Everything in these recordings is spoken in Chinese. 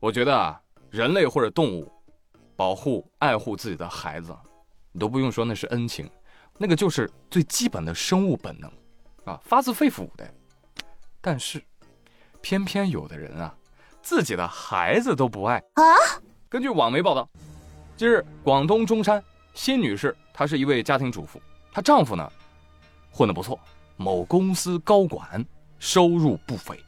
我觉得啊，人类或者动物，保护爱护自己的孩子，你都不用说那是恩情，那个就是最基本的生物本能，啊，发自肺腑的。但是，偏偏有的人啊，自己的孩子都不爱啊。根据网媒报道，近日广东中山辛女士，她是一位家庭主妇，她丈夫呢，混得不错，某公司高管，收入不菲，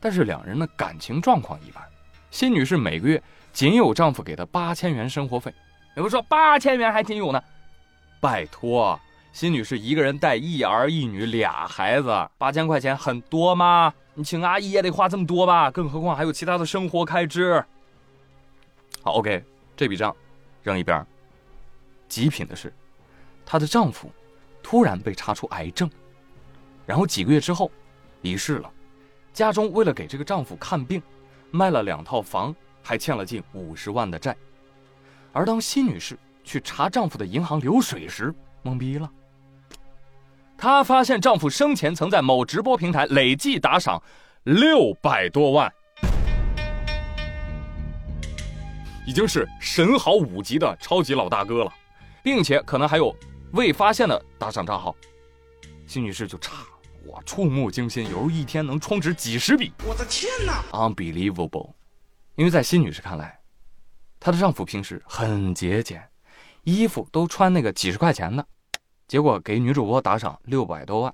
但是两人的感情状况一般。辛女士每个月仅有丈夫给的八千元生活费，有人说八千元还仅有呢，拜托。辛女士一个人带一儿一女俩孩子，八千块钱很多吗？你请阿姨也得花这么多吧？更何况还有其他的生活开支。好，OK，这笔账扔一边。极品的是，她的丈夫突然被查出癌症，然后几个月之后离世了。家中为了给这个丈夫看病，卖了两套房，还欠了近五十万的债。而当辛女士去查丈夫的银行流水时，懵逼了。她发现丈夫生前曾在某直播平台累计打赏六百多万，已经是神豪五级的超级老大哥了，并且可能还有未发现的打赏账号。辛女士就差哇，触目惊心，有时候一天能充值几十笔。我的天哪，unbelievable！因为在辛女士看来，她的丈夫平时很节俭，衣服都穿那个几十块钱的。结果给女主播打赏六百多万，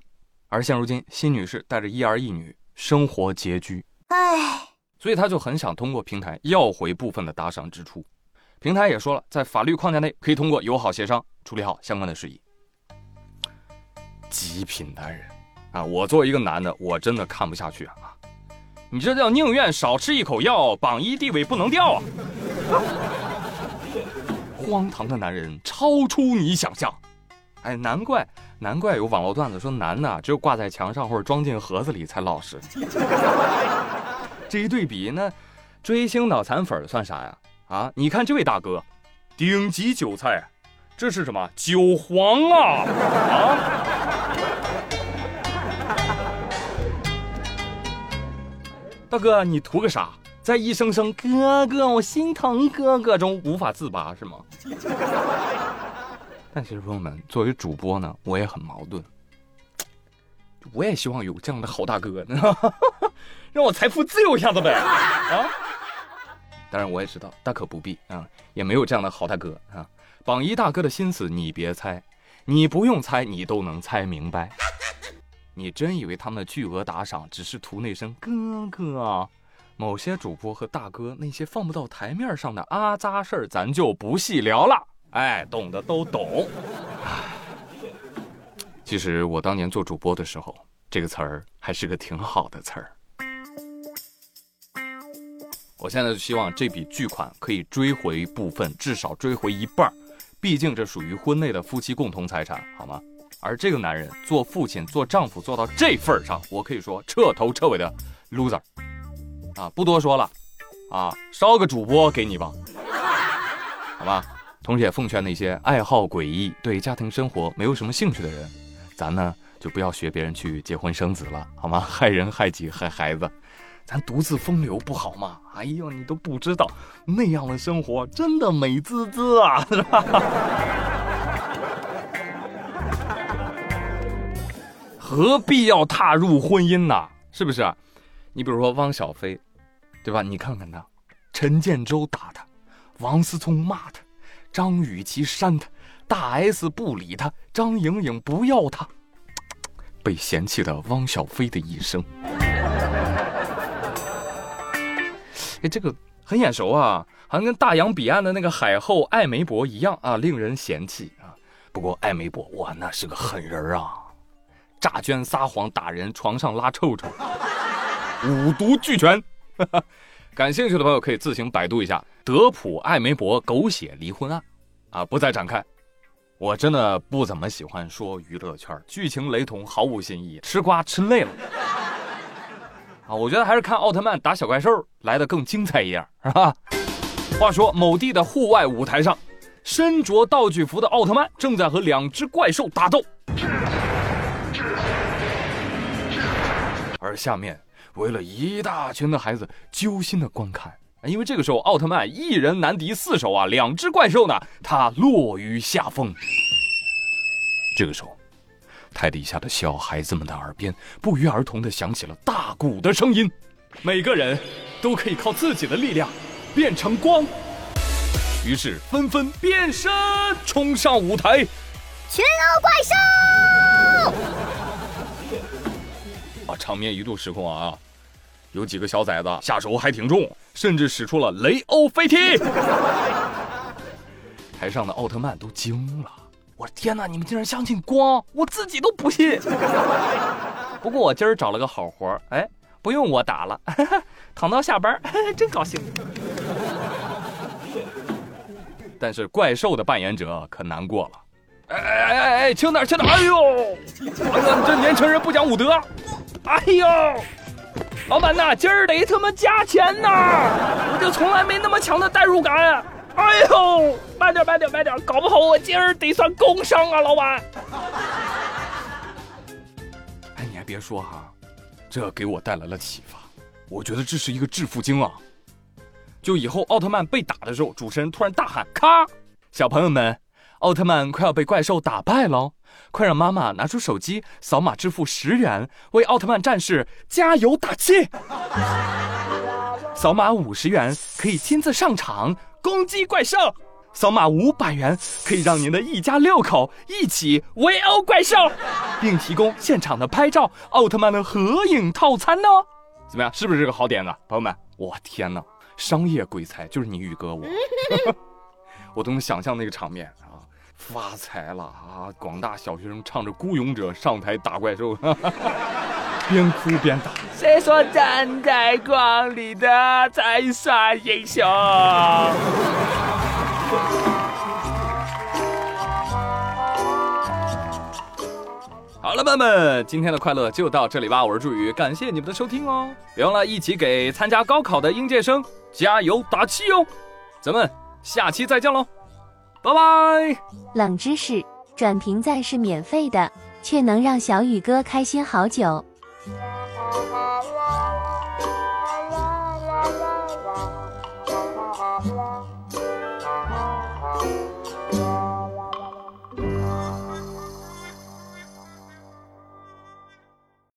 而现如今辛女士带着一儿一女，生活拮据，唉，所以她就很想通过平台要回部分的打赏支出。平台也说了，在法律框架内可以通过友好协商处理好相关的事宜。极品男人啊！我作为一个男的，我真的看不下去啊！你这叫宁愿少吃一口药，榜一地位不能掉啊！荒唐的男人超出你想象。哎，难怪难怪有网络段子说男的只有挂在墙上或者装进盒子里才老实。这一对比，那追星脑残粉算啥呀？啊，你看这位大哥，顶级韭菜，这是什么韭黄啊？啊！大哥，你图个啥？在一声声哥哥我心疼哥哥中无法自拔是吗？但其实朋友们，作为主播呢，我也很矛盾。我也希望有这样的好大哥，让我财富自由一下子呗啊！当然我也知道大可不必啊，也没有这样的好大哥啊。榜一大哥的心思你别猜，你不用猜，你都能猜明白。你真以为他们的巨额打赏只是图那声哥哥？某些主播和大哥那些放不到台面上的阿扎事儿，咱就不细聊了。哎，懂的都懂。其实我当年做主播的时候，这个词儿还是个挺好的词儿。我现在就希望这笔巨款可以追回部分，至少追回一半毕竟这属于婚内的夫妻共同财产，好吗？而这个男人做父亲、做丈夫做到这份儿上，我可以说彻头彻尾的 loser。啊，不多说了，啊，烧个主播给你吧，好吧。同时也奉劝那些爱好诡异、对家庭生活没有什么兴趣的人，咱呢就不要学别人去结婚生子了，好吗？害人害己害孩子，咱独自风流不好吗？哎呦，你都不知道那样的生活真的美滋滋啊，是吧？何必要踏入婚姻呢？是不是？你比如说汪小菲，对吧？你看看他，陈建州打他，王思聪骂他。张雨绮扇他，大 S 不理他，张颖颖不要他，被嫌弃的汪小菲的一生。哎，这个很眼熟啊，好像跟大洋彼岸的那个海后艾梅伯一样啊，令人嫌弃啊。不过艾梅伯哇，那是个狠人啊，诈捐撒谎打人，床上拉臭臭，五毒俱全。感兴趣的朋友可以自行百度一下德普艾梅伯狗血离婚案，啊，不再展开。我真的不怎么喜欢说娱乐圈剧情雷同，毫无新意，吃瓜吃累了。啊，我觉得还是看奥特曼打小怪兽来的更精彩一点，是吧？话说某地的户外舞台上，身着道具服的奥特曼正在和两只怪兽打斗，而下面。围了一大群的孩子揪心的观看，因为这个时候奥特曼一人难敌四手啊，两只怪兽呢，他落于下风。这个时候，台底下的小孩子们的耳边不约而同的响起了大鼓的声音，每个人都可以靠自己的力量变成光，于是纷纷变身冲上舞台，群殴怪兽！场面一度失控啊！有几个小崽子下手还挺重，甚至使出了雷欧飞踢。台上的奥特曼都惊了，我的天哪！你们竟然相信光，我自己都不信。不过我今儿找了个好活哎，不用我打了，躺到下班，真高兴。但是怪兽的扮演者可难过了，哎哎哎哎，轻点轻点！哎呦，哎呀，这年轻人不讲武德！哎呦！老板呐，今儿得他妈加钱呐！我就从来没那么强的代入感。哎呦，慢点慢点慢点，搞不好我今儿得算工伤啊，老板。哎，你还别说哈，这给我带来了启发。我觉得这是一个致富经啊。就以后奥特曼被打的时候，主持人突然大喊：“咔！小朋友们，奥特曼快要被怪兽打败了。”快让妈妈拿出手机扫码支付十元，为奥特曼战士加油打气。扫码五十元可以亲自上场攻击怪兽，扫码五百元可以让您的一家六口一起围殴怪兽，并提供现场的拍照奥特曼的合影套餐呢。怎么样，是不是这个好点子，朋友们？我天哪，商业鬼才就是你宇哥我，我都能想象那个场面。发财了啊！广大小学生唱着《孤勇者》上台打怪兽，边哭边打。谁说站在光里的才算英雄？好了，朋友们，今天的快乐就到这里吧。我是祝宇，感谢你们的收听哦！别忘了一起给参加高考的应届生加油打气哦！咱们下期再见喽！拜拜。冷知识转评赞是免费的却能让小宇哥开心好久。